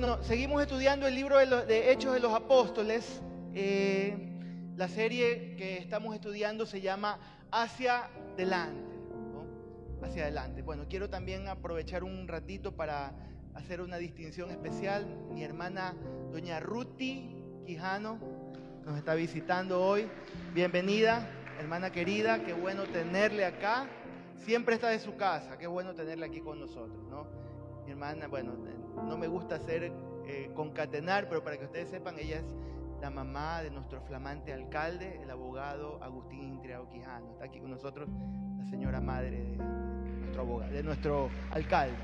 Bueno, seguimos estudiando el libro de, Hechos de los Apóstoles. Eh, la serie que estamos estudiando se llama Hacia adelante. Hacia adelante. Bueno, quiero también aprovechar un ratito para hacer una distinción especial. Mi hermana doña Ruti Quijano nos está visitando hoy. Bienvenida, hermana querida, qué bueno tenerle acá. Siempre está de su casa, qué bueno tenerle aquí con nosotros, ¿no? Mi hermana, bueno, no me gusta hacer eh, concatenar, pero para que ustedes sepan, ella es la mamá de nuestro flamante alcalde, el abogado Agustín Intriago Quijano. Está aquí con nosotros la señora madre de, nuestro abogado, de nuestro alcalde.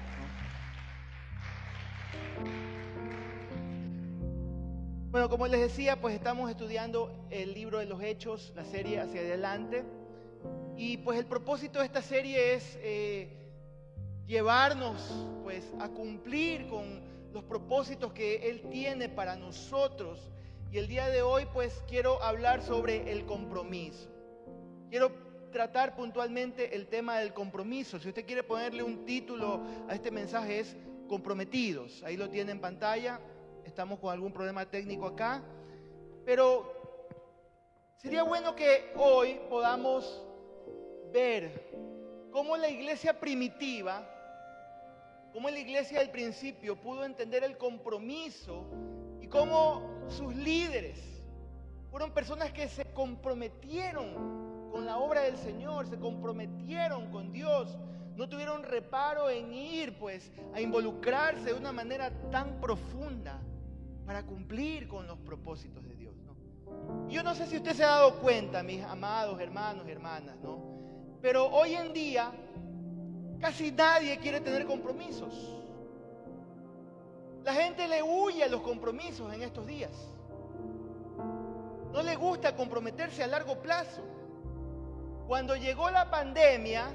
Bueno, como les decía, pues estamos estudiando el libro de los Hechos, la serie hacia adelante. Y pues el propósito de esta serie es eh, llevarnos pues a cumplir con los propósitos que Él tiene para nosotros. Y el día de hoy pues quiero hablar sobre el compromiso. Quiero tratar puntualmente el tema del compromiso. Si usted quiere ponerle un título a este mensaje es comprometidos. Ahí lo tiene en pantalla. Estamos con algún problema técnico acá. Pero sería bueno que hoy podamos ver cómo la iglesia primitiva cómo la iglesia del principio pudo entender el compromiso y cómo sus líderes fueron personas que se comprometieron con la obra del Señor, se comprometieron con Dios, no tuvieron reparo en ir pues a involucrarse de una manera tan profunda para cumplir con los propósitos de Dios. Yo no sé si usted se ha dado cuenta, mis amados hermanos hermanas, ¿no? Pero hoy en día Casi nadie quiere tener compromisos. La gente le huye a los compromisos en estos días. No le gusta comprometerse a largo plazo. Cuando llegó la pandemia,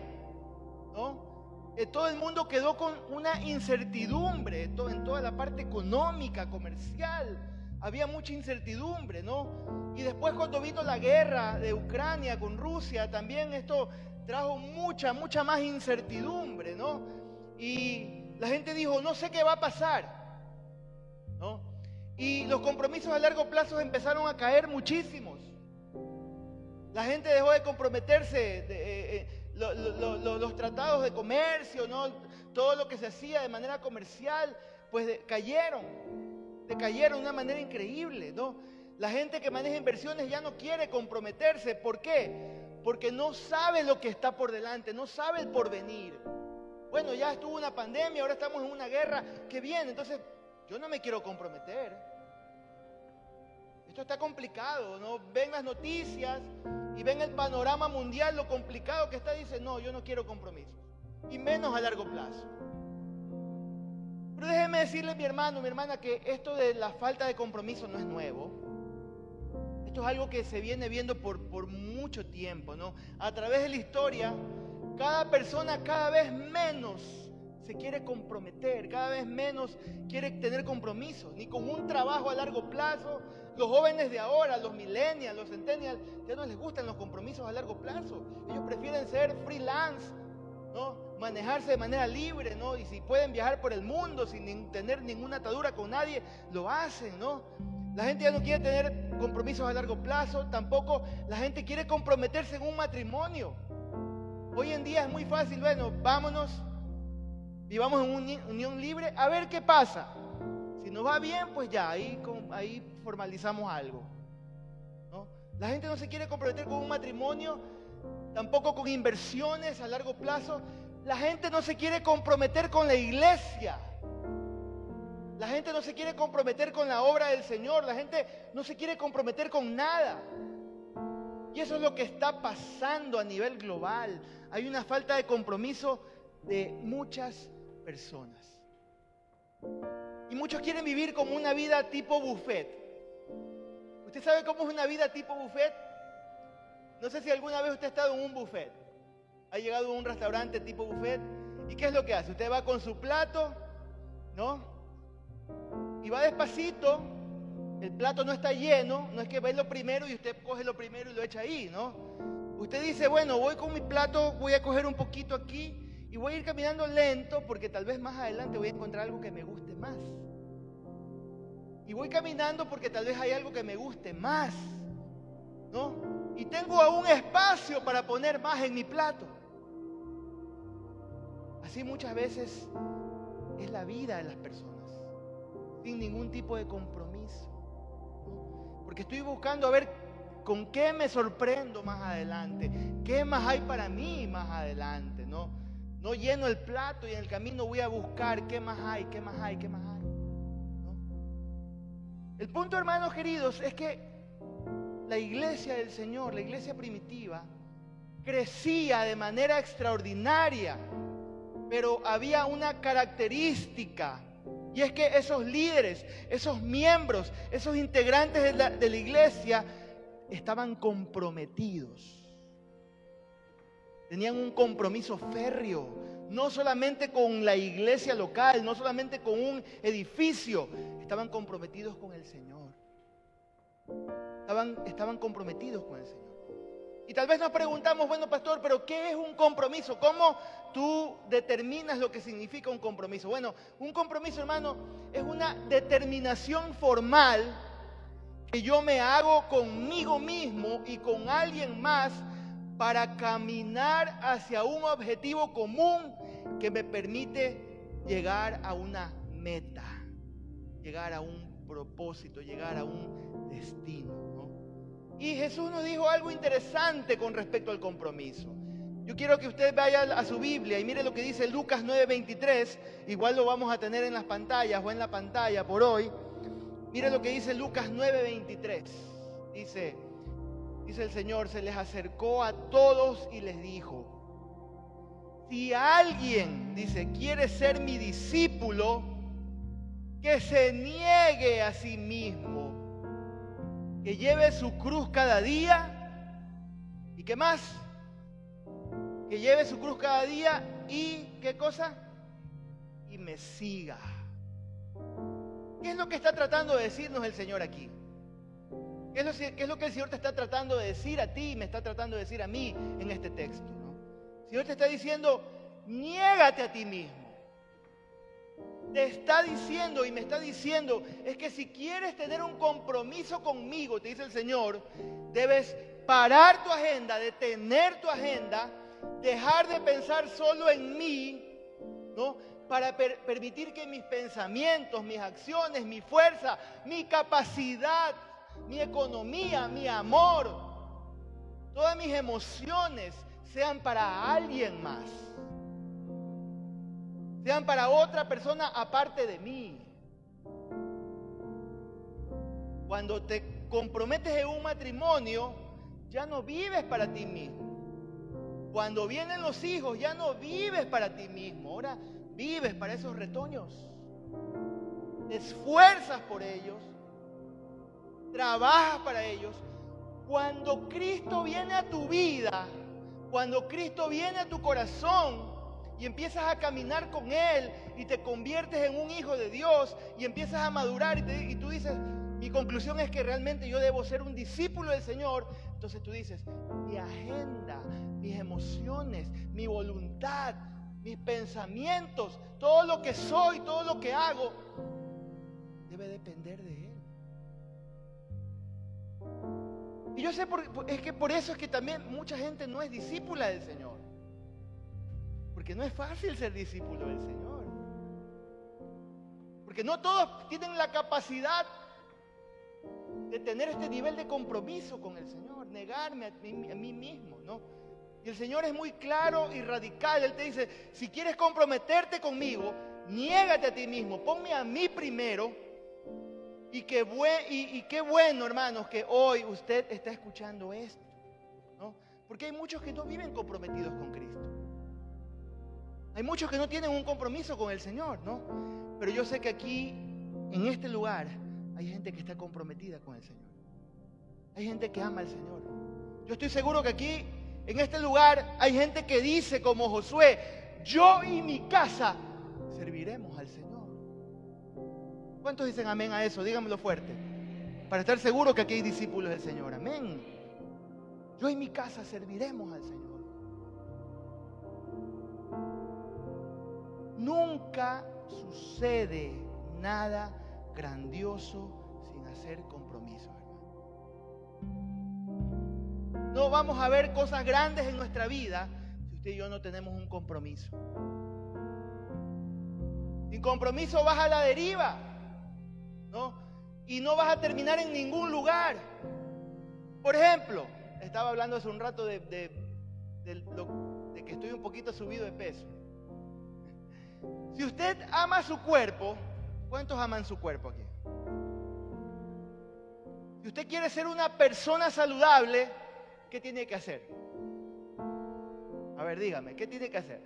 eh, todo el mundo quedó con una incertidumbre en toda la parte económica, comercial. Había mucha incertidumbre, ¿no? Y después cuando vino la guerra de Ucrania con Rusia, también esto trajo mucha, mucha más incertidumbre, ¿no? Y la gente dijo, no sé qué va a pasar, ¿no? Y los compromisos a largo plazo empezaron a caer muchísimos. La gente dejó de comprometerse, eh, eh, los tratados de comercio, ¿no? todo lo que se hacía de manera comercial, pues cayeron, cayeron de una manera increíble, ¿no? La gente que maneja inversiones ya no quiere comprometerse. ¿Por qué? Porque no sabe lo que está por delante, no sabe el porvenir. Bueno, ya estuvo una pandemia, ahora estamos en una guerra que viene, entonces yo no me quiero comprometer. Esto está complicado, ¿no? Ven las noticias y ven el panorama mundial, lo complicado que está, dice, no, yo no quiero compromisos, y menos a largo plazo. Pero déjeme decirle, mi hermano, mi hermana, que esto de la falta de compromiso no es nuevo. Esto es algo que se viene viendo por, por mucho tiempo, ¿no? A través de la historia, cada persona cada vez menos se quiere comprometer, cada vez menos quiere tener compromisos, ni con un trabajo a largo plazo. Los jóvenes de ahora, los millennials, los centennials, ya no les gustan los compromisos a largo plazo. Ellos prefieren ser freelance, ¿no? Manejarse de manera libre, ¿no? Y si pueden viajar por el mundo sin tener ninguna atadura con nadie, lo hacen, ¿no? La gente ya no quiere tener compromisos a largo plazo, tampoco la gente quiere comprometerse en un matrimonio. Hoy en día es muy fácil, bueno, vámonos, vivamos en una unión libre, a ver qué pasa. Si nos va bien, pues ya, ahí, ahí formalizamos algo. La gente no se quiere comprometer con un matrimonio, tampoco con inversiones a largo plazo. La gente no se quiere comprometer con la iglesia. La gente no se quiere comprometer con la obra del Señor. La gente no se quiere comprometer con nada. Y eso es lo que está pasando a nivel global. Hay una falta de compromiso de muchas personas. Y muchos quieren vivir como una vida tipo buffet. ¿Usted sabe cómo es una vida tipo buffet? No sé si alguna vez usted ha estado en un buffet. Ha llegado a un restaurante tipo buffet. ¿Y qué es lo que hace? Usted va con su plato, ¿no? Y va despacito, el plato no está lleno, no es que ve lo primero y usted coge lo primero y lo echa ahí, ¿no? Usted dice, bueno, voy con mi plato, voy a coger un poquito aquí y voy a ir caminando lento porque tal vez más adelante voy a encontrar algo que me guste más. Y voy caminando porque tal vez hay algo que me guste más. ¿No? Y tengo aún espacio para poner más en mi plato. Así muchas veces es la vida de las personas, sin ningún tipo de compromiso. Porque estoy buscando a ver con qué me sorprendo más adelante, qué más hay para mí más adelante, ¿no? No lleno el plato y en el camino voy a buscar qué más hay, qué más hay, qué más hay. El punto, hermanos queridos, es que la iglesia del Señor, la iglesia primitiva, crecía de manera extraordinaria, pero había una característica, y es que esos líderes, esos miembros, esos integrantes de la, iglesia estaban comprometidos. Tenían un compromiso férreo, no solamente con la iglesia local, no solamente con un edificio, estaban comprometidos con el Señor. Estaban comprometidos con el Señor. Y tal vez nos preguntamos, bueno, pastor, pero ¿qué es un compromiso? ¿Cómo tú determinas lo que significa un compromiso? Bueno, un compromiso, hermano, es una determinación formal que yo me hago conmigo mismo y con alguien más para caminar hacia un objetivo común que me permite llegar a una meta, llegar a un propósito, llegar a un destino. Y Jesús nos dijo algo interesante con respecto al compromiso. Yo quiero que usted vaya a su Biblia y mire lo que dice Lucas 9:23. Igual lo vamos a tener en las pantallas o en la pantalla por hoy. Mire lo que dice Lucas 9:23. Dice, dice el Señor, se les acercó a todos y les dijo, si alguien, dice, quiere ser mi discípulo, que se niegue a sí mismo, que lleve su cruz cada día y qué más, que lleve su cruz cada día y qué cosa, y me siga. ¿Qué es lo que está tratando de decirnos el Señor aquí? ¿Qué es, lo, que el Señor te está tratando de decir a ti y me está tratando de decir a mí en este texto? El Señor te está diciendo, niégate a ti mismo. Te está diciendo y me está diciendo, es que si quieres tener un compromiso conmigo, te dice el Señor, debes parar tu agenda, detener tu agenda, dejar de pensar solo en mí, ¿no? para permitir que mis pensamientos, mis acciones, mi fuerza, mi capacidad, mi economía, mi amor, todas mis emociones sean para alguien más. Sean para otra persona aparte de mí. Cuando te comprometes en un matrimonio, ya no vives para ti mismo. Cuando vienen los hijos, ya no vives para ti mismo. Ahora vives para esos retoños, te esfuerzas por ellos, trabajas para ellos. Cuando Cristo viene a tu vida, cuando Cristo viene a tu corazón y empiezas a caminar con Él y te conviertes en un hijo de Dios y empiezas a madurar y, tú dices, mi conclusión es que realmente yo debo ser un discípulo del Señor, entonces tú dices, mi agenda, mis emociones, mi voluntad, mis pensamientos, todo lo que soy, todo lo que hago, debe depender de Él. Y yo sé, por, es que por eso es que también mucha gente no es discípula del Señor. Porque no es fácil ser discípulo del Señor. Porque no todos tienen la capacidad de tener este nivel de compromiso con el Señor, negarme a mí, mismo, ¿no? Y el Señor es muy claro y radical. Él te dice, si quieres comprometerte conmigo, niégate a ti mismo, ponme a mí primero. Y qué, y, qué bueno, hermanos, que hoy usted está escuchando esto. ¿no? Porque hay muchos que no viven comprometidos con Cristo. Hay muchos que no tienen un compromiso con el Señor, ¿no? Pero yo sé que aquí, en este lugar, hay gente que está comprometida con el Señor. Hay gente que ama al Señor. Yo estoy seguro que aquí en este lugar hay gente que dice como Josué, yo y mi casa serviremos al Señor. ¿Cuántos dicen amén a eso? Díganmelo fuerte. Para estar seguro que aquí hay discípulos del Señor. Amén. Yo y mi casa serviremos al Señor. Nunca sucede nada grandioso sin hacer compromisos, No vamos a ver cosas grandes en nuestra vida si usted y yo no tenemos un compromiso. Sin compromiso vas a la deriva, ¿no? Y no vas a terminar en ningún lugar. Por ejemplo, estaba hablando hace un rato de, que estoy un poquito subido de peso. Si usted ama su cuerpo, ¿cuántos aman su cuerpo aquí? Si usted quiere ser una persona saludable, ¿qué tiene que hacer? A ver, dígame, ¿qué tiene que hacer?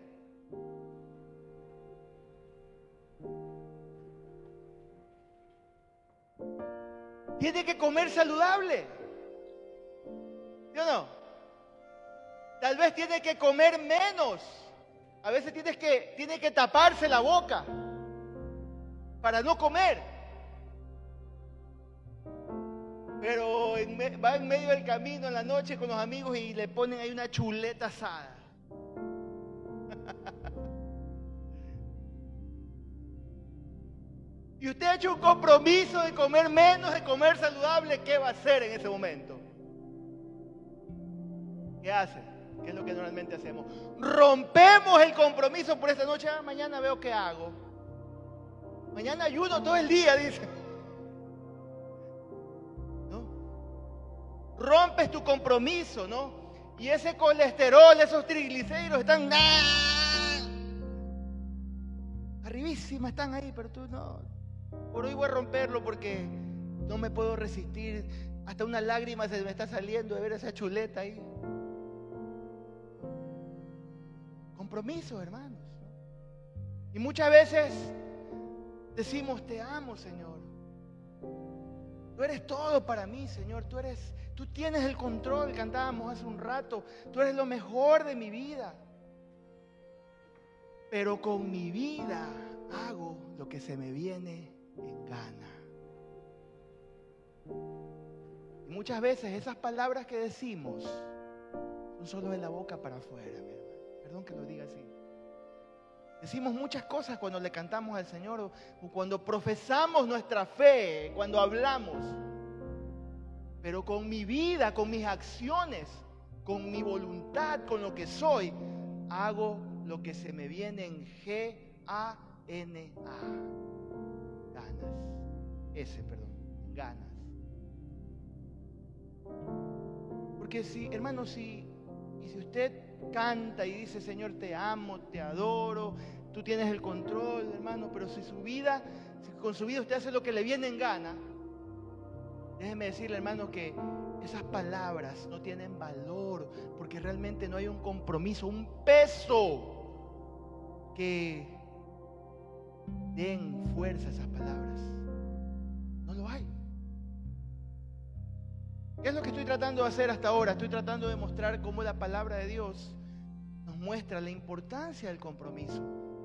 Tiene que comer saludable. ¿Sí o no? Tal vez tiene que comer menos. A veces tienes que, que taparse la boca para no comer. Pero va en medio del camino en la noche con los amigos y le ponen ahí una chuleta asada. y usted ha hecho un compromiso de comer menos, de comer saludable, ¿qué va a hacer en ese momento? ¿Qué hace? ¿Qué es lo que normalmente hacemos? Rompemos el compromiso por esta noche. Ah, mañana veo qué hago. Mañana ayuno todo el día, dice. ¿No? Rompes tu compromiso, ¿no? Y ese colesterol, esos triglicéridos están arribísima, están ahí, pero tú no, por hoy voy a romperlo porque no me puedo resistir. Hasta una lágrima se me está saliendo de ver esa chuleta ahí. Hermanos. Y muchas veces decimos, te amo, Señor. Tú eres todo para mí, Señor. Tú eres, tú tienes el control, cantábamos hace un rato. Tú eres lo mejor de mi vida. Pero con mi vida hago lo que se me viene en gana. Y muchas veces esas palabras que decimos son solo de la boca para afuera, Que lo diga así. Decimos muchas cosas cuando le cantamos al Señor cuando profesamos nuestra fe, cuando hablamos. Pero con mi vida, con mis acciones, con mi voluntad, con lo que soy, hago lo que se me viene en G-A-N-A ganas. Ese, perdón, ganas. Porque si, hermano, si, y si usted canta y dice, Señor, te amo, te adoro, tú tienes el control, hermano, pero si su vida, si con su vida usted hace lo que le viene en gana, déjeme decirle, hermano, que esas palabras no tienen valor, porque realmente no hay un compromiso, un peso que den fuerza a esas palabras. ¿Qué es lo que estoy tratando de hacer hasta ahora? Estoy tratando de mostrar cómo la palabra de Dios nos muestra la importancia del compromiso.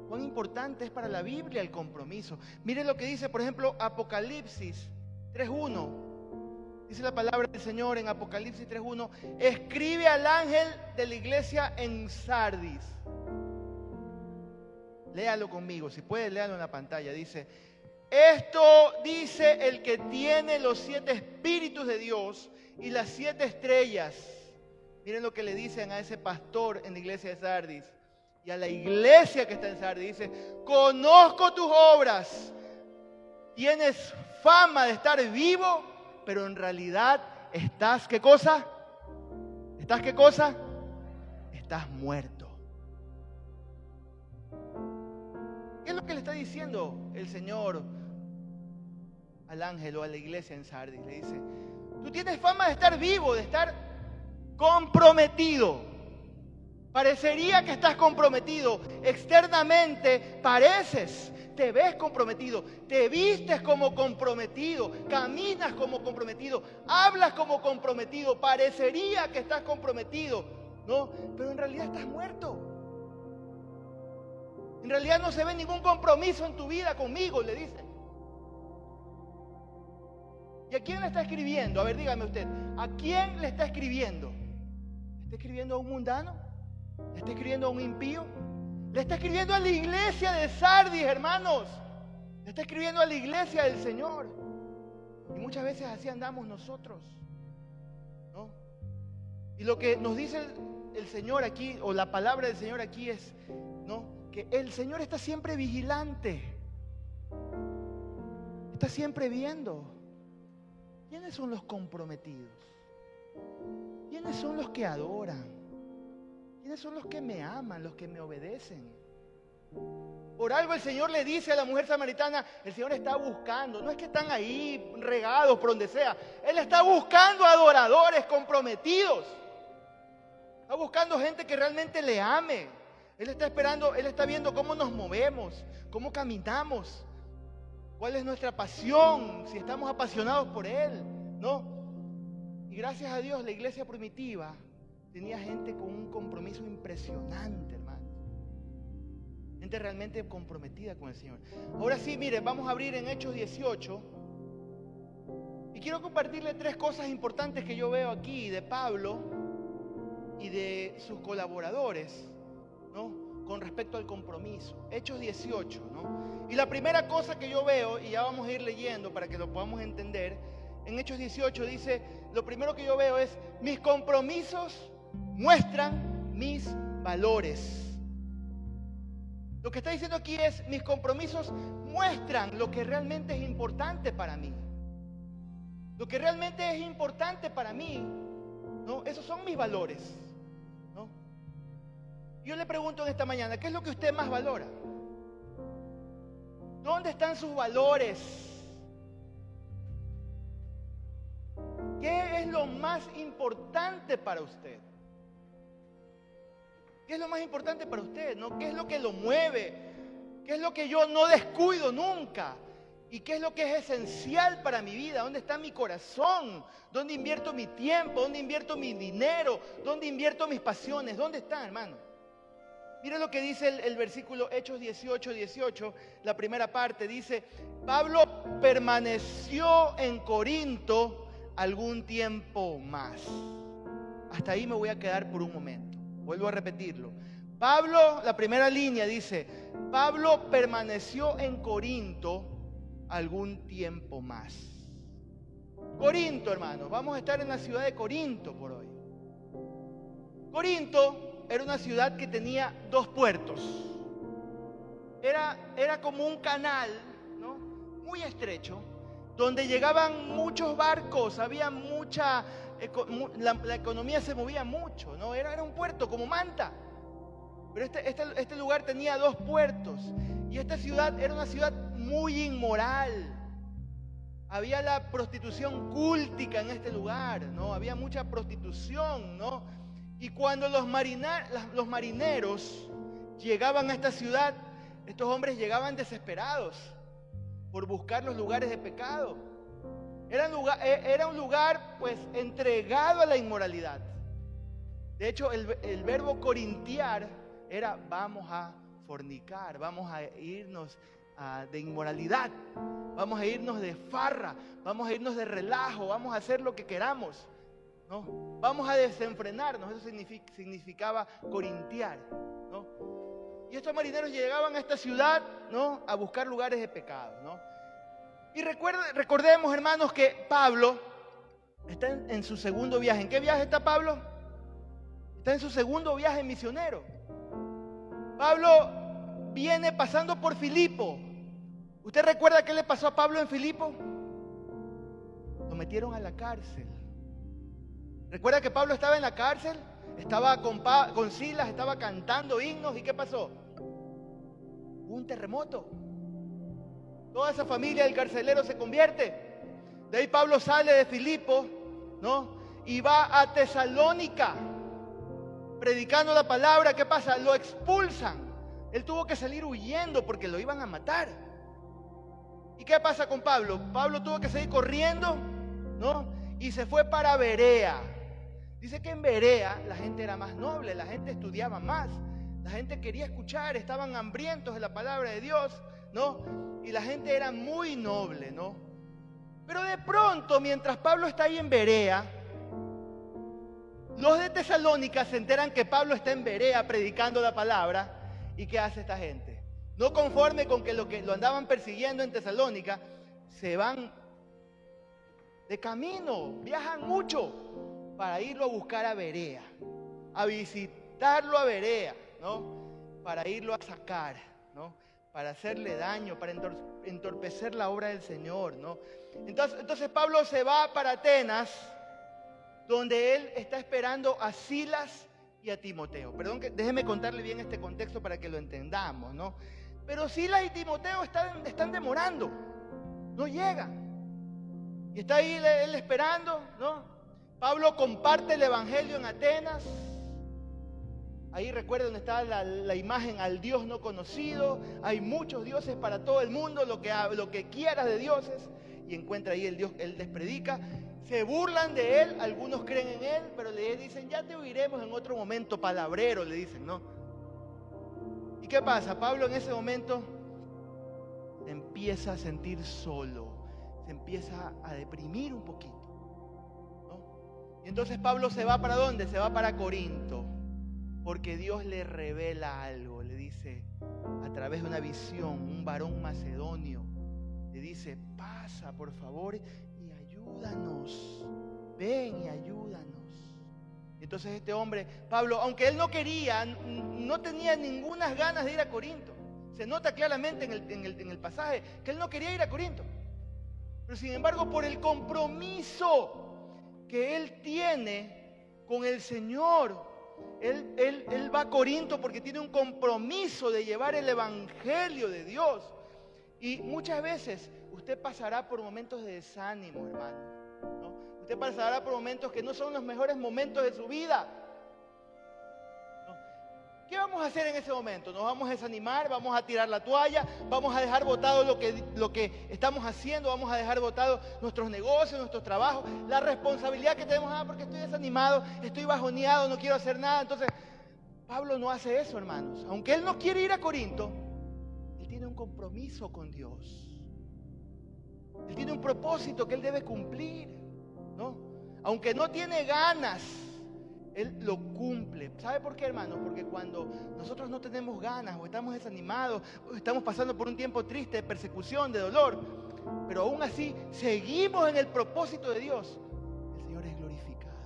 Cuán importante es para la Biblia el compromiso. Mire lo que dice, por ejemplo, Apocalipsis 3.1. Dice la palabra del Señor en Apocalipsis 3.1. Escribe al ángel de la iglesia en Sardis. Léalo conmigo, si puede, léalo en la pantalla. Dice, esto dice el que tiene los siete espíritus de Dios y las siete estrellas. Miren lo que le dicen a ese pastor en la iglesia de Sardis y a la iglesia que está en Sardis. Dice, conozco tus obras, tienes fama de estar vivo, pero en realidad estás, ¿qué cosa? ¿Estás qué cosa? Estás muerto. ¿Qué es lo que le está diciendo el Señor al ángel o a la iglesia en Sardis? Le dice, tú tienes fama de estar vivo, de estar comprometido. Parecería que estás comprometido. Externamente pareces, te ves comprometido, te vistes como comprometido, caminas como comprometido, hablas como comprometido. Parecería que estás comprometido, ¿no? Pero en realidad estás muerto. En realidad no se ve ningún compromiso en tu vida conmigo, le dice. ¿Y a quién le está escribiendo? A ver, dígame usted, ¿a quién le está escribiendo? ¿Le está escribiendo a un mundano? ¿Le está escribiendo a un impío? ¿Le está escribiendo a la iglesia de Sardis, hermanos? Está escribiendo a la iglesia del Señor. Y muchas veces así andamos nosotros. ¿no? Y lo que nos dice el, el, Señor aquí, o la palabra del Señor aquí es, ¿no? Que el Señor está siempre vigilante. Está siempre viendo. ¿Quiénes son los comprometidos? ¿Quiénes son los que adoran? ¿Quiénes son los que me aman, los que me obedecen? Por algo el Señor le dice a la mujer samaritana, el Señor está buscando, no es que están ahí regados por donde sea, Él está buscando adoradores comprometidos. Está buscando gente que realmente le ame. Él está esperando, Él está viendo cómo nos movemos, cómo caminamos, cuál es nuestra pasión, si estamos apasionados por Él, ¿no? Y gracias a Dios la iglesia primitiva tenía gente con un compromiso impresionante, hermano. Gente realmente comprometida con el Señor. Ahora sí, miren, vamos a abrir en Hechos 18. Y quiero compartirle tres cosas importantes que yo veo aquí de Pablo y de sus colaboradores, ¿no? Con respecto al compromiso. Hechos 18, ¿no? Y la primera cosa que yo veo, y ya vamos a ir leyendo para que lo podamos entender, en Hechos 18 dice, lo primero que yo veo es, mis compromisos muestran mis valores. Lo que está diciendo aquí es, mis compromisos muestran lo que realmente es importante para mí. Lo que realmente es importante para mí, ¿no? Esos son mis valores. Yo le pregunto en esta mañana, ¿qué es lo que usted más valora? ¿Dónde están sus valores? ¿Qué es lo más importante para usted? ¿Qué es lo más importante para usted? ¿no? ¿Qué es lo que lo mueve? ¿Qué es lo que yo no descuido nunca? ¿Y qué es lo que es esencial para mi vida? ¿Dónde está mi corazón? ¿Dónde invierto mi tiempo? ¿Dónde invierto mi dinero? ¿Dónde invierto mis pasiones? ¿Dónde está, hermano? Mire lo que dice el, el, versículo Hechos 18, 18, la primera parte. Dice, Pablo permaneció en Corinto algún tiempo más. Hasta ahí me voy a quedar por un momento. Vuelvo a repetirlo. Pablo, la primera línea dice, Pablo permaneció en Corinto algún tiempo más. Corinto, hermanos, vamos a estar en la ciudad de Corinto por hoy. Corinto era una ciudad que tenía dos puertos. Era, era como un canal, ¿no? Muy estrecho, donde llegaban muchos barcos, había mucha la, economía se movía mucho, ¿no? Era, era un puerto como Manta. Pero este, este, este lugar tenía dos puertos. Y esta ciudad era una ciudad muy inmoral. Había la prostitución cúltica en este lugar, ¿no? Había mucha prostitución, ¿no? Y cuando los, los marineros llegaban a esta ciudad, estos hombres llegaban desesperados por buscar los lugares de pecado. Era un lugar, lugar pues entregado a la inmoralidad. De hecho, el verbo corintiar era vamos a fornicar, vamos a irnos de inmoralidad, vamos a irnos de farra, vamos a irnos de relajo, vamos a hacer lo que queramos. ¿No? Vamos a desenfrenarnos, eso significaba corintiar. ¿no? Y estos marineros llegaban a esta ciudad ¿no? a buscar lugares de pecado. ¿no? Y recordemos, hermanos, que Pablo está en, su segundo viaje. ¿En qué viaje está Pablo? Está en su segundo viaje misionero. Pablo viene pasando por Filipo. ¿Usted recuerda qué le pasó a Pablo en Filipo? Lo metieron a la cárcel. ¿Recuerda que Pablo estaba en la cárcel? Estaba con, con Silas, estaba cantando himnos. ¿Y qué pasó? un terremoto. Toda esa familia del carcelero se convierte. De ahí Pablo sale de Filipo, ¿no? Y va a Tesalónica, predicando la palabra. ¿Qué pasa? Lo expulsan. Él tuvo que salir huyendo porque lo iban a matar. ¿Y qué pasa con Pablo? Pablo tuvo que seguir corriendo, ¿no? Y se fue para Berea. Dice que en Berea la gente era más noble, la gente estudiaba más, la gente quería escuchar, estaban hambrientos de la palabra de Dios, ¿no? y la gente era muy noble, ¿no? Pero de pronto, mientras Pablo está ahí en Berea, los de Tesalónica se enteran que Pablo está en Berea predicando la palabra. ¿Y qué hace esta gente? no conforme con que lo que lo andaban persiguiendo en Tesalónica, se van de camino, viajan mucho para irlo a buscar a Berea, a visitarlo a Berea, ¿no? Para irlo a sacar, ¿no? Para hacerle daño, para entorpecer la obra del Señor, ¿no? Entonces, Pablo se va para Atenas, donde él está esperando a Silas y a Timoteo. Perdón, que, déjeme contarle bien este contexto para que lo entendamos, ¿no? Pero Silas y Timoteo están demorando, no llegan. Y está ahí él esperando, ¿no? Pablo comparte el Evangelio en Atenas. Ahí recuerden donde está la, imagen al Dios no conocido. Hay muchos dioses para todo el mundo, lo que, quieras de dioses. Y encuentra ahí el Dios, él les predica. Se burlan de él, algunos creen en él, pero le dicen, ya te oiremos en otro momento, palabrero, le dicen, ¿no? ¿Y qué pasa? Pablo en ese momento empieza a sentir solo empieza a deprimir un poquito. Entonces Pablo se va para dónde? Se va para Corinto. Porque Dios le revela algo. Le dice, a través de una visión, un varón macedonio, le dice, pasa por favor y ayúdanos. Ven y ayúdanos. Entonces este hombre, Pablo, aunque él no quería, no tenía ninguna ganas de ir a Corinto. Se nota claramente en el, en el pasaje que él no quería ir a Corinto. Pero sin embargo, por el compromiso que él tiene con el Señor, él, él, va a Corinto porque tiene un compromiso de llevar el Evangelio de Dios. Y muchas veces usted pasará por momentos de desánimo, hermano. Usted pasará por momentos que no son los mejores momentos de su vida. ¿Qué vamos a hacer en ese momento? ¿Nos vamos a desanimar? ¿Vamos a tirar la toalla? ¿Vamos a dejar botado lo que, lo que estamos haciendo? ¿Vamos a dejar botado nuestros negocios, nuestros trabajos? La responsabilidad que tenemos, ah, porque estoy desanimado, estoy bajoneado, no quiero hacer nada. Entonces, Pablo no hace eso, hermanos. Aunque él no quiere ir a Corinto, él tiene un compromiso con Dios. Él tiene un propósito que él debe cumplir, ¿no? Aunque no tiene ganas él lo cumple. ¿Sabe por qué, hermano? Porque cuando nosotros no tenemos ganas o estamos desanimados o estamos pasando por un tiempo triste de persecución, de dolor, pero aún así seguimos en el propósito de Dios, el Señor es glorificado.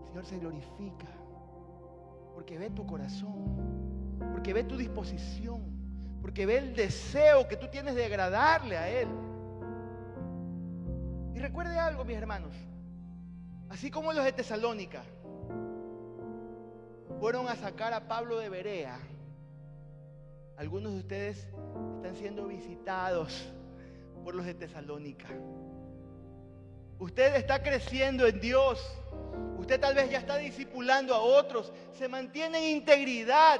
El Señor se glorifica porque ve tu corazón, porque ve tu disposición, porque ve el deseo que tú tienes de agradarle a Él. Y recuerde algo, mis hermanos. Así como los de Tesalónica fueron a sacar a Pablo de Berea, algunos de ustedes están siendo visitados por los de Tesalónica. Usted está creciendo en Dios. Usted tal vez ya está discipulando a otros. Se mantiene en integridad.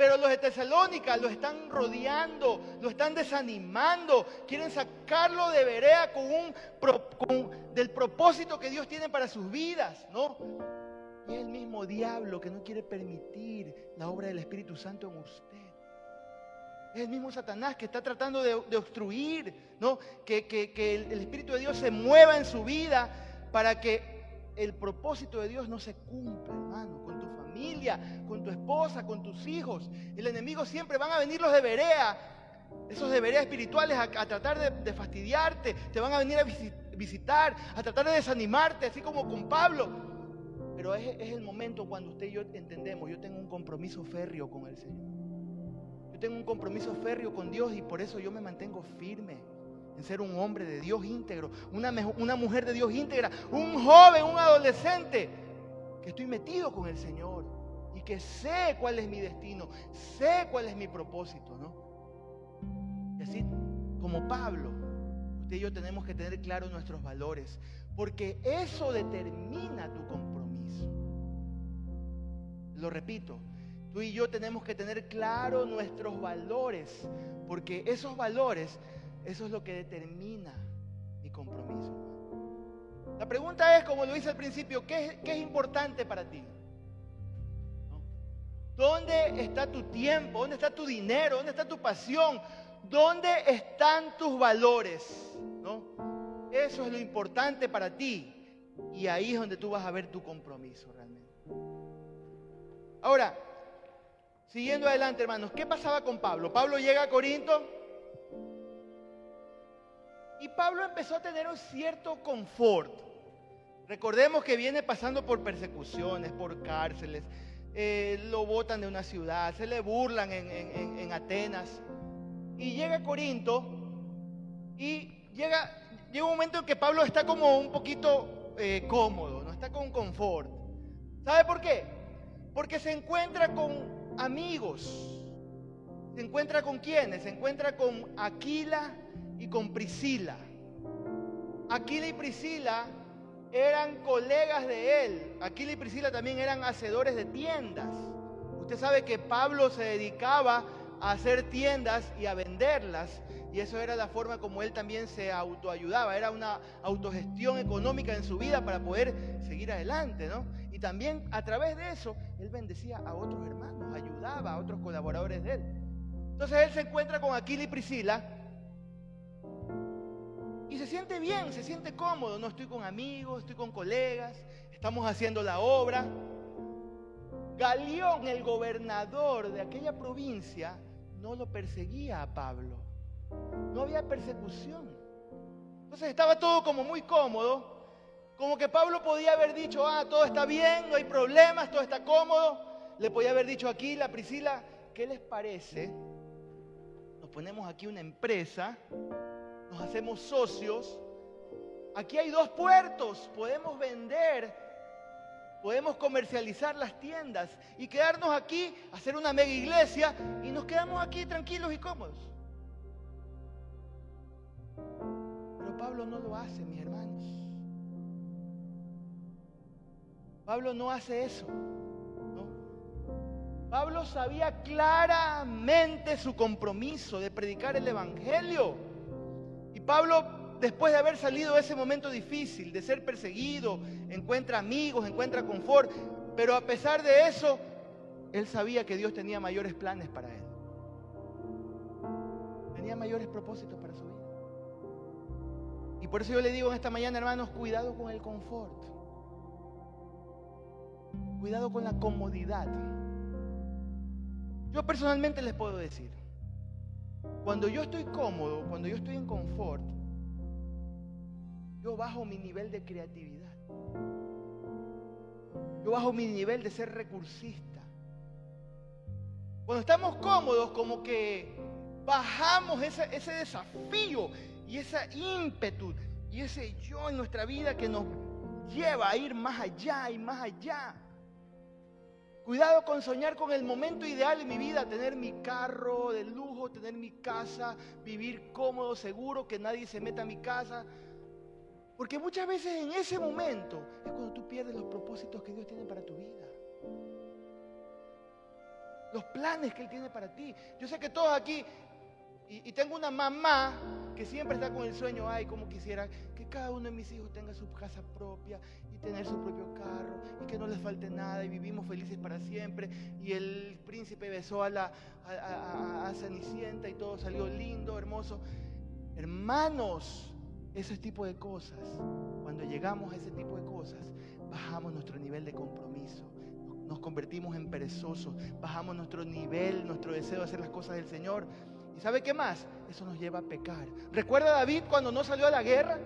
Pero los de Tesalónica lo están rodeando, lo están desanimando, quieren sacarlo de Berea con un del propósito que Dios tiene para sus vidas, ¿no? Y es el mismo diablo que no quiere permitir la obra del Espíritu Santo en usted. Es el mismo Satanás que está tratando de, obstruir, ¿no? Que, el, el Espíritu de Dios se mueva en su vida para que el propósito de Dios no se cumpla, hermano, tu con tu esposa, con tus hijos. El enemigo siempre van a venir los de Berea, esos de Berea espirituales, a, tratar de, fastidiarte. Te van a venir a visitar, a tratar de desanimarte, así como con Pablo. Pero es, el momento cuando usted y yo entendemos, yo tengo un compromiso férreo con el Señor. Yo tengo un compromiso férreo con Dios y por eso yo me mantengo firme en ser un hombre de Dios íntegro, una mujer de Dios íntegra, un joven, un adolescente que estoy metido con el Señor y que sé cuál es mi destino, sé cuál es mi propósito, ¿no? Y así como Pablo, usted y yo tenemos que tener claros nuestros valores, porque eso determina tu compromiso. Lo repito, tú y yo tenemos que tener claros nuestros valores, porque esos valores, eso es lo que determina. La pregunta es, como lo hice al principio, ¿qué, es importante para ti? ¿Dónde está tu tiempo? ¿Dónde está tu dinero? ¿Dónde está tu pasión? ¿Dónde están tus valores? ¿No? Eso es lo importante para ti. Y ahí es donde tú vas a ver tu compromiso realmente. Ahora, Siguiendo adelante, hermanos, ¿qué pasaba con Pablo? Pablo llega a Corinto y Pablo empezó a tener un cierto confort. Recordemos que viene pasando por persecuciones, por cárceles, eh, lo botan de una ciudad, se le burlan en, Atenas. Y llega a Corinto y llega, llega un momento en que Pablo está como un poquito eh, cómodo, no está con confort. ¿Sabe por qué? Porque se encuentra con amigos. ¿Se encuentra con quiénes? Se encuentra con Aquila y con Priscila. Aquila y Priscila eran colegas de él. Aquila y Priscila también eran hacedores de tiendas. Usted sabe que Pablo se dedicaba a hacer tiendas y a venderlas. Y eso era la forma como él también se autoayudaba. Era una autogestión económica en su vida para poder seguir adelante, ¿no? Y también a través de eso, él bendecía a otros hermanos, ayudaba a otros colaboradores de él. Entonces él se encuentra con Aquila y Priscila y se siente bien, se siente cómodo. No estoy con amigos, estoy con colegas, estamos haciendo la obra. Galión, el gobernador de aquella provincia, no lo perseguía a Pablo. No había persecución. Entonces estaba todo como muy cómodo. Como que Pablo podía haber dicho, ah, todo está bien, no hay problemas, todo está cómodo. Le podía haber dicho aquí, la Priscila, ¿qué les parece? Nos ponemos aquí una empresa nos hacemos socios. Aquí hay dos puertos, podemos vender, podemos comercializar las tiendas y quedarnos aquí, hacer una mega iglesia y nos quedamos aquí tranquilos y cómodos. Pero Pablo no lo hace, mis hermanos. Pablo no hace eso. Pablo sabía claramente su compromiso de predicar el Evangelio. Pablo, después de haber salido de ese momento difícil, de ser perseguido, encuentra amigos, encuentra confort, pero a pesar de eso, él sabía que Dios tenía mayores planes para él. Tenía mayores propósitos para su vida. Y por eso yo le digo en esta mañana, hermanos, cuidado con el confort. Cuidado con la comodidad. Yo personalmente les puedo decir, cuando yo estoy cómodo, cuando yo estoy en confort, yo bajo mi nivel de creatividad. Yo bajo mi nivel de ser recursista. Cuando estamos cómodos, como que bajamos ese, desafío y ese ímpetu y ese yo en nuestra vida que nos lleva a ir más allá y más allá. Cuidado con soñar con el momento ideal en mi vida, tener mi carro de lujo, tener mi casa, vivir cómodo, seguro, que nadie se meta a mi casa. Porque muchas veces en ese momento es cuando tú pierdes los propósitos que Dios tiene para tu vida. Los planes que Él tiene para ti. Yo sé que todos aquí, y, tengo una mamá que siempre está con el sueño, ay, como quisiera cada uno de mis hijos tenga su casa propia tener su propio carro y que no les falte nada y vivimos felices para siempre. Y el príncipe besó a la a, Cenicienta y todo salió lindo, hermoso. Hermanos, ese tipo de cosas, cuando llegamos a ese tipo de cosas, bajamos nuestro nivel de compromiso. Nos convertimos en perezosos, bajamos nuestro nivel, nuestro deseo de hacer las cosas del Señor. ¿Y sabe qué más? Eso nos lleva a pecar. ¿Recuerda David cuando no salió a la guerra?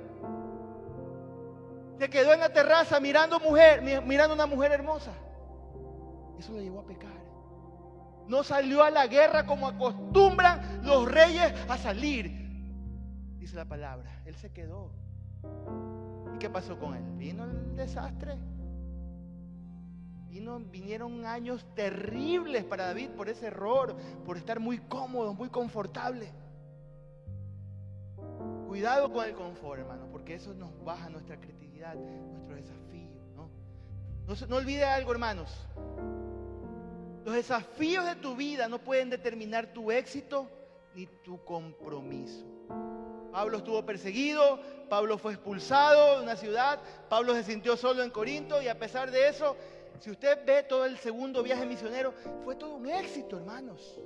Se quedó en la terraza mirando mujer, mirando una mujer hermosa. Eso le llevó a pecar. No salió a la guerra como acostumbran los reyes a salir. Dice la palabra. Él se quedó. ¿Y qué pasó con él? Vino el desastre. Vino, vinieron años terribles para David por ese error, por estar muy cómodo, muy confortable. Cuidado con el confort, hermano, porque eso nos baja nuestra creatividad, nuestro desafío. ¿no? No, no algo, hermanos. Los desafíos de tu vida no pueden determinar tu éxito ni tu compromiso. Pablo estuvo perseguido, Pablo fue expulsado de una ciudad, Pablo se sintió solo en Corinto y a pesar de eso, si usted ve todo el segundo viaje misionero, fue todo un éxito, hermanos.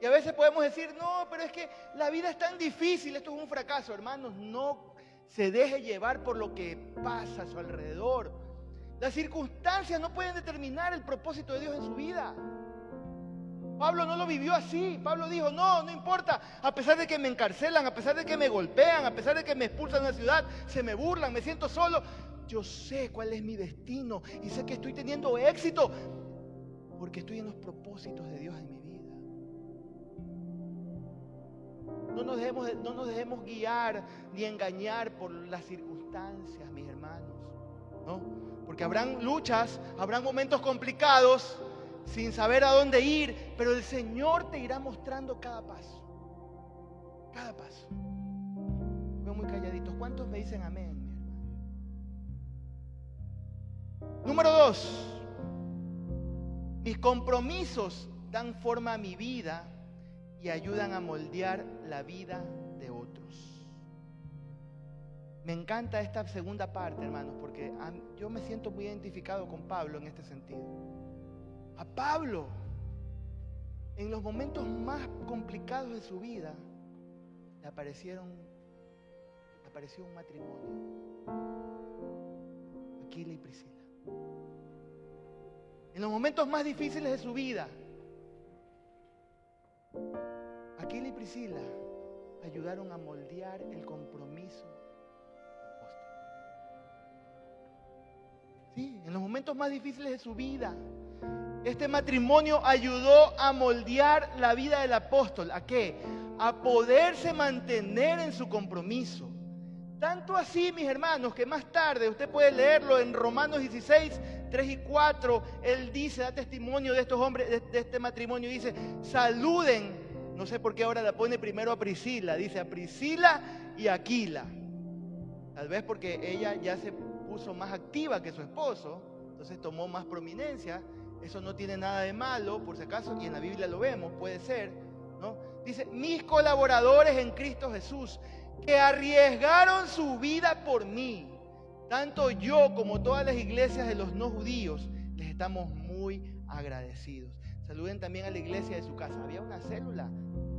Y a veces podemos decir, no, pero es que la vida es tan difícil, esto es un fracaso. Hermanos, no se deje llevar por lo que pasa a su alrededor. Las circunstancias no pueden determinar el propósito de Dios en su vida. Pablo no lo vivió así. Pablo dijo, no, no importa. A pesar de que me encarcelan, a pesar de que me golpean, a pesar de que me expulsan de la ciudad, se me burlan, me siento solo. Yo sé cuál es mi destino y sé que estoy teniendo éxito porque estoy en los propósitos de Dios en mi vida. No nos dejemos, no nos dejemos guiar ni engañar por las circunstancias, mis hermanos. ¿no? Porque habrán luchas, habrán momentos complicados sin saber a dónde ir, pero el Señor te irá mostrando cada paso. Cada paso. Veo muy calladitos. ¿Cuántos me dicen amén, Número dos. Mis compromisos dan forma a mi vida y ayudan a moldear la vida de otros. Me encanta esta segunda parte, hermanos, porque yo me siento muy identificado con Pablo en este sentido. A Pablo, en los momentos más complicados de su vida, le aparecieron, apareció un matrimonio. En los momentos más difíciles de su vida, Aquila y Priscila ayudaron a moldear el compromiso. Sí, en los momentos más difíciles de su vida, este matrimonio ayudó a moldear la vida del apóstol. ¿A qué? A poderse mantener en su compromiso. Tanto así, mis hermanos, que más tarde usted puede leerlo en Romanos 16, 3 y 4. Él dice, da testimonio de estos hombres, de, este matrimonio. Dice, saluden. No sé por qué ahora la pone primero a Priscila. Dice a Priscila y Aquila. Tal vez porque ella ya se puso más activa que su esposo. Entonces tomó más prominencia. Eso no tiene nada de malo, por si acaso, y en la Biblia lo vemos, puede ser, ¿no? Dice, mis colaboradores en Cristo Jesús, que arriesgaron su vida por mí, tanto yo como todas las iglesias de los no judíos, les estamos muy agradecidos. Saluden también a la iglesia de su casa. Había una célula,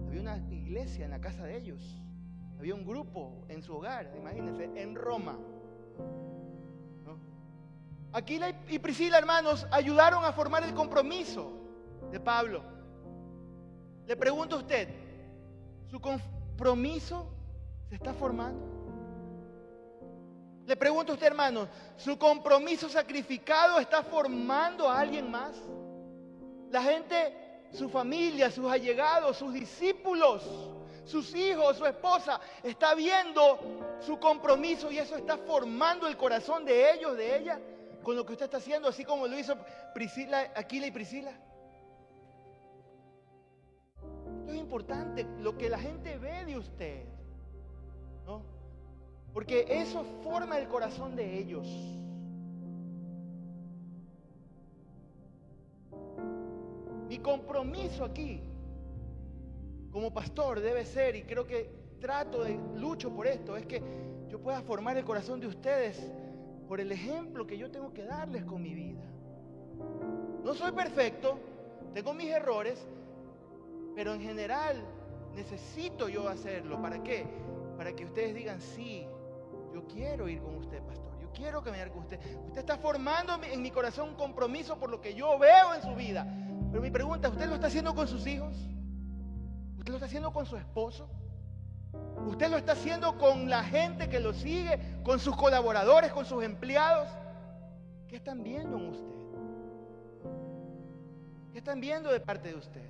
había una iglesia en la casa de ellos. Había un grupo en su hogar, imagínense, en Roma. Aquila y Priscila, hermanos, ayudaron a formar el compromiso de Pablo. Le pregunto a usted, ¿su compromiso se está formando? Le pregunto a usted, hermano, ¿su compromiso sacrificado está formando a alguien más? La gente, su familia, sus allegados, sus discípulos, sus hijos, su esposa, está viendo su compromiso y eso está formando el corazón de ellos, de ella con lo que usted está haciendo, así como lo hizo Priscila, Aquila y Priscila? Esto es importante, lo que la gente ve de usted, ¿no? Porque eso forma el corazón de ellos. Mi compromiso aquí, como pastor, debe ser, y creo que trato de lucho por esto, es que yo pueda formar el corazón de ustedes por el ejemplo que yo tengo que darles con mi vida. No soy perfecto, tengo mis errores, pero en general necesito yo hacerlo. ¿Para qué? Para que ustedes digan, sí, yo quiero ir con usted, pastor. Yo quiero caminar con usted. Usted está formando en mi corazón un compromiso por lo que yo veo en su vida. Pero mi pregunta, ¿usted lo está haciendo con sus hijos? ¿Usted lo está haciendo con su esposo? Usted lo está haciendo con la gente que lo sigue, con sus colaboradores, con sus empleados. ¿Qué están viendo en usted? ¿Qué están viendo de parte de usted?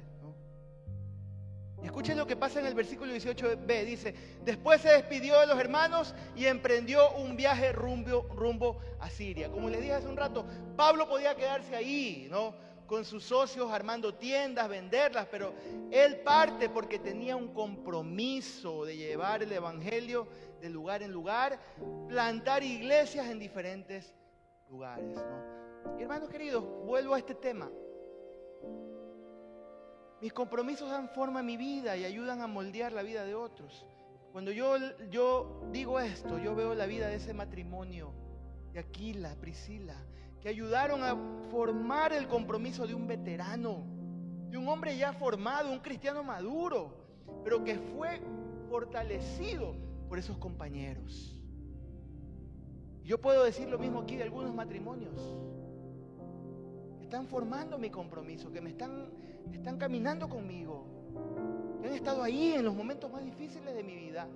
Escuchen lo que pasa en el versículo 18b. Dice, después se despidió de los hermanos y emprendió un viaje rumbo, a Siria. Como les dije hace un rato, Pablo podía quedarse ahí, ¿no? con sus socios armando tiendas, venderlas, pero él parte porque tenía un compromiso de llevar el Evangelio de lugar en lugar, plantar iglesias en diferentes lugares. hermanos queridos, vuelvo a este tema. Mis compromisos dan forma a mi vida y ayudan a moldear la vida de otros. Cuando yo, yo digo esto, yo veo la vida de ese matrimonio, de Aquila, Priscila, que ayudaron a formar el compromiso de un veterano, de un hombre ya formado, un cristiano maduro, pero que fue fortalecido por esos compañeros. Yo puedo decir lo mismo aquí de algunos matrimonios. Están formando mi compromiso, que me están están caminando conmigo, han estado ahí en los momentos más difíciles de mi vida.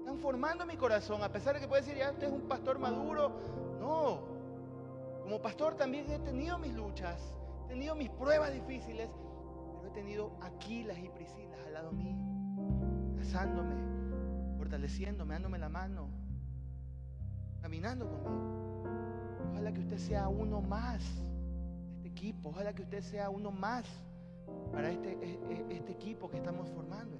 Están formando mi corazón, a pesar de que puede decir, ya usted es un pastor maduro. No, como pastor también he tenido mis luchas, he tenido mis pruebas difíciles, pero he tenido Aquilas y Priscilas al lado mío, casándome, fortaleciéndome, dándome la mano, caminando conmigo. Ojalá que usted sea uno más de este equipo, ojalá que usted sea uno más para este, e, e, este equipo que estamos formando.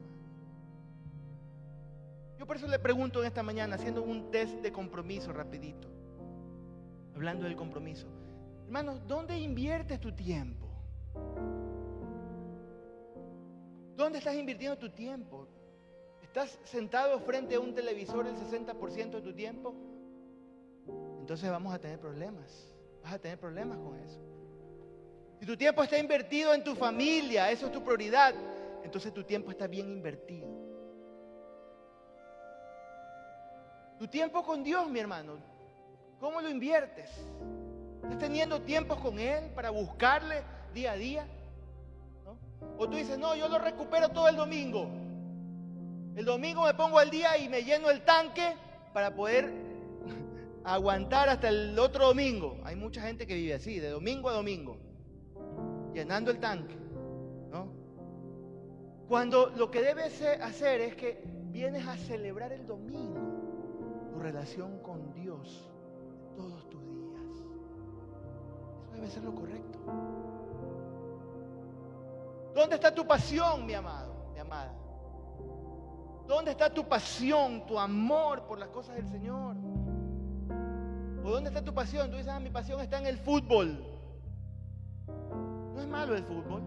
Yo por eso le pregunto en esta mañana, haciendo un test de compromiso rapidito, hablando del compromiso. Hermanos, ¿dónde inviertes tu tiempo? ¿Dónde estás invirtiendo tu tiempo? ¿Estás sentado frente a un televisor el 60% de tu tiempo? Entonces vamos a tener problemas. Vas a tener problemas con eso. Si tu tiempo está invertido en tu familia, eso es tu prioridad, entonces tu tiempo está bien invertido. Tu tiempo con Dios, mi hermano, ¿cómo lo inviertes? ¿Estás teniendo tiempos con Él para buscarle día a día? O tú dices, no, yo lo recupero todo el domingo. El domingo me pongo al día y me lleno el tanque para poder aguantar hasta el otro domingo. Hay mucha gente que vive así, de domingo a domingo, llenando el tanque. ¿no? Cuando lo que debes hacer es que vienes a celebrar el domingo tu relación con Dios todos tus días. Eso debe ser lo correcto. ¿Dónde está tu pasión, mi amado, mi amada? ¿Dónde está tu pasión, tu amor por las cosas del Señor? ¿O dónde está tu pasión? Tú dices, ah, mi pasión está en el fútbol. No es malo el fútbol.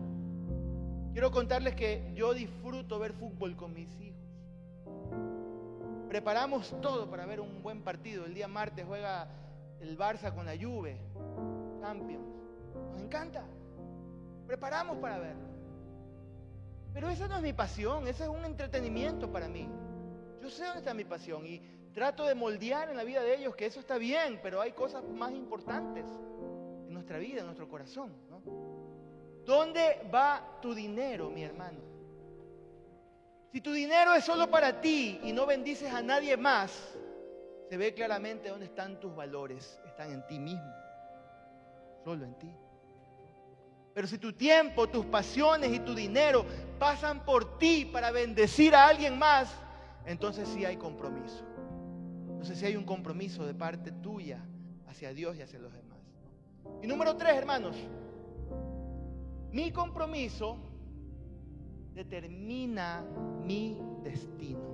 Quiero contarles que yo disfruto ver fútbol con mis hijos. Preparamos todo para ver un buen partido. El día martes juega el Barça con la Juve, Champions. Nos encanta. Preparamos para verlo. Pero esa no es mi pasión, ese es un entretenimiento para mí. Yo sé dónde está mi pasión y trato de moldear en la vida de ellos que eso está bien, pero hay cosas más importantes en nuestra vida, en nuestro corazón. ¿Dónde va tu dinero, mi hermano? Si tu dinero es solo para ti y no bendices a nadie más, se ve claramente dónde están tus valores. Están en ti mismo, solo en ti. Pero si tu tiempo, tus pasiones y tu dinero pasan por ti para bendecir a alguien más, entonces sí hay compromiso. Entonces sí hay un compromiso de parte tuya hacia Dios y hacia los demás. Y número tres, hermanos, mi compromiso determina mi destino.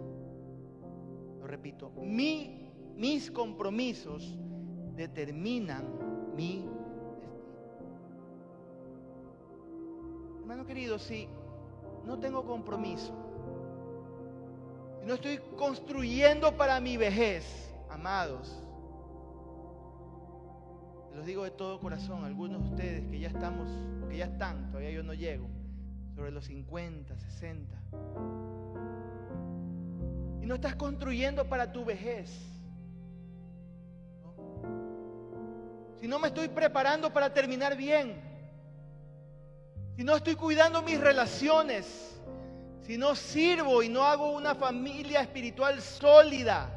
Lo repito, mis compromisos determinan mi destino. Hermano querido, si no tengo compromiso, si no estoy construyendo para mi vejez, amados, los digo de todo corazón, algunos de ustedes que ya estamos, que ya están, todavía yo no llego, sobre los 50, 60. Y no estás construyendo para tu vejez. Si no me estoy preparando para terminar bien, si no estoy cuidando mis relaciones, si no sirvo y no hago una familia espiritual sólida,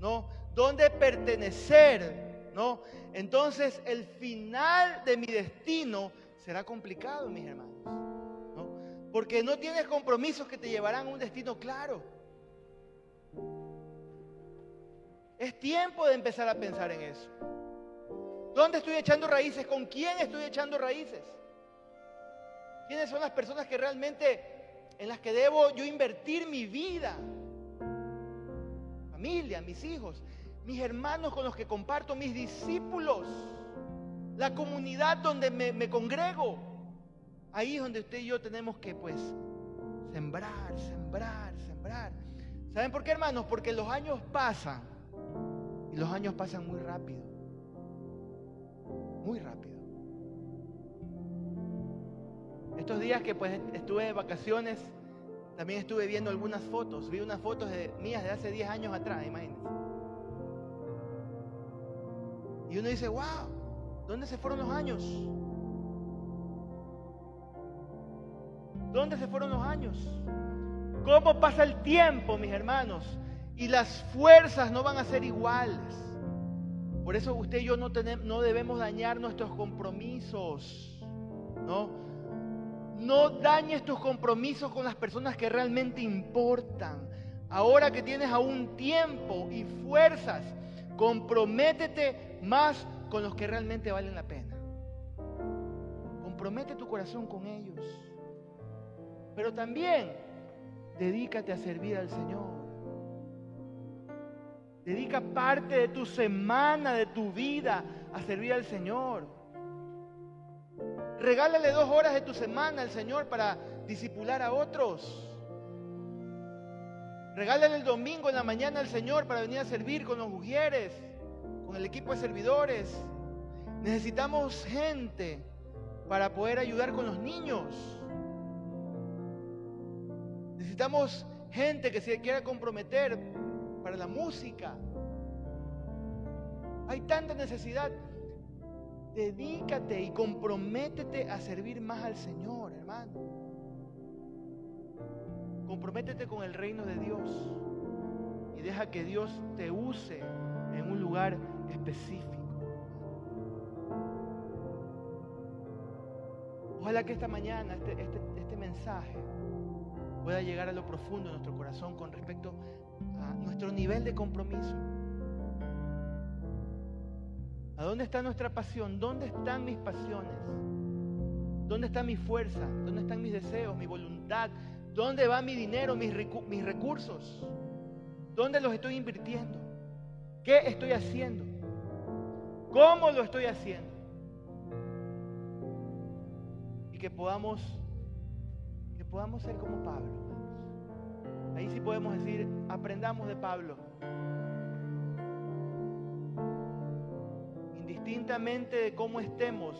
¿no? Donde pertenecer, ¿no? Entonces el final de mi destino será complicado, mis hermanos, ¿no? Porque no tienes compromisos que te llevarán a un destino claro. Es tiempo de empezar a pensar en eso. ¿Dónde estoy echando raíces? ¿Con quién estoy echando raíces? ¿Quiénes son las personas que realmente en las que debo yo invertir mi vida? Familia, mis hijos, mis hermanos con los que comparto, mis discípulos, la comunidad donde me, congrego. Ahí es donde usted y yo tenemos que pues sembrar, sembrar, sembrar. ¿Saben por qué, hermanos? Porque los años pasan y los años pasan muy rápido. Muy rápido. Estos días que pues estuve de vacaciones, también estuve viendo algunas fotos. Vi unas fotos de, mías de hace 10 años atrás, imagínense. Y uno dice, wow, ¿dónde se fueron los años? ¿Dónde se fueron los años? ¿Cómo pasa el tiempo, mis hermanos? Y las fuerzas no van a ser iguales. Por eso usted y yo no, tenemos, no debemos dañar nuestros compromisos. ¿no? no dañes tus compromisos con las personas que realmente importan. Ahora que tienes aún tiempo y fuerzas, comprométete más con los que realmente valen la pena. Compromete tu corazón con ellos. Pero también dedícate a servir al Señor. Dedica parte de tu semana, de tu vida a servir al Señor. Regálale dos horas de tu semana al Señor para disipular a otros. Regálale el domingo en la mañana al Señor para venir a servir con los ujieres, el equipo de servidores. Necesitamos gente para poder ayudar con los niños. Necesitamos gente que se quiera comprometer para la música. Hay tanta necesidad. Dedícate y comprométete a servir más al Señor, hermano. Comprométete con el reino de Dios y deja que Dios te use en un lugar específico. Ojalá que esta mañana este, este, este mensaje pueda llegar a lo profundo de nuestro corazón con respecto a nuestro nivel de compromiso. ¿A dónde está nuestra pasión? ¿Dónde están mis pasiones? ¿Dónde está mi fuerza? ¿Dónde están mis deseos, mi voluntad? ¿Dónde va mi dinero, mis, mis recursos? ¿Dónde los estoy invirtiendo? ¿Qué estoy haciendo? ¿Cómo lo estoy haciendo? Y que podamos, que podamos ser como Pablo. Ahí sí podemos decir, aprendamos de Pablo. indistintamente de cómo estemos,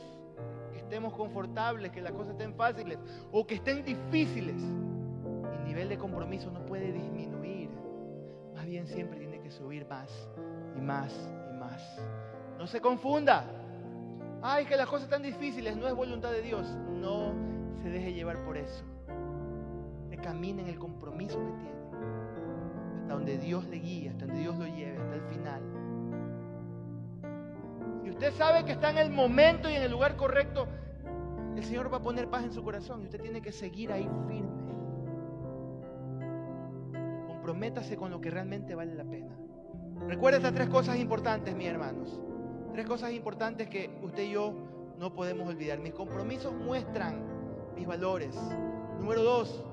que estemos confortables, que las cosas estén fáciles o que estén difíciles, mi nivel de compromiso no puede disminuir. Más bien siempre tiene que subir más y más y más. No se confunda. Ay, que las cosas están difíciles, no es voluntad de Dios. No se deje llevar por eso. Que camine en el compromiso que tiene. Hasta donde Dios le guíe, hasta donde Dios lo lleve, hasta el final. Y usted sabe que está en el momento y en el lugar correcto, el Señor va a poner paz en su corazón y usted tiene que seguir ahí firme. Comprométase con lo que realmente vale la pena. Recuerda estas tres cosas importantes, mis hermanos. Tres cosas importantes que usted y yo no podemos olvidar. Mis compromisos muestran mis valores. Número dos,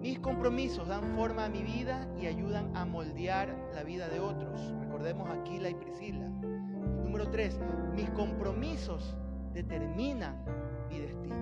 mis compromisos dan forma a mi vida y ayudan a moldear la vida de otros. Recordemos Aquila y Priscila. Número tres, mis compromisos determinan mi destino.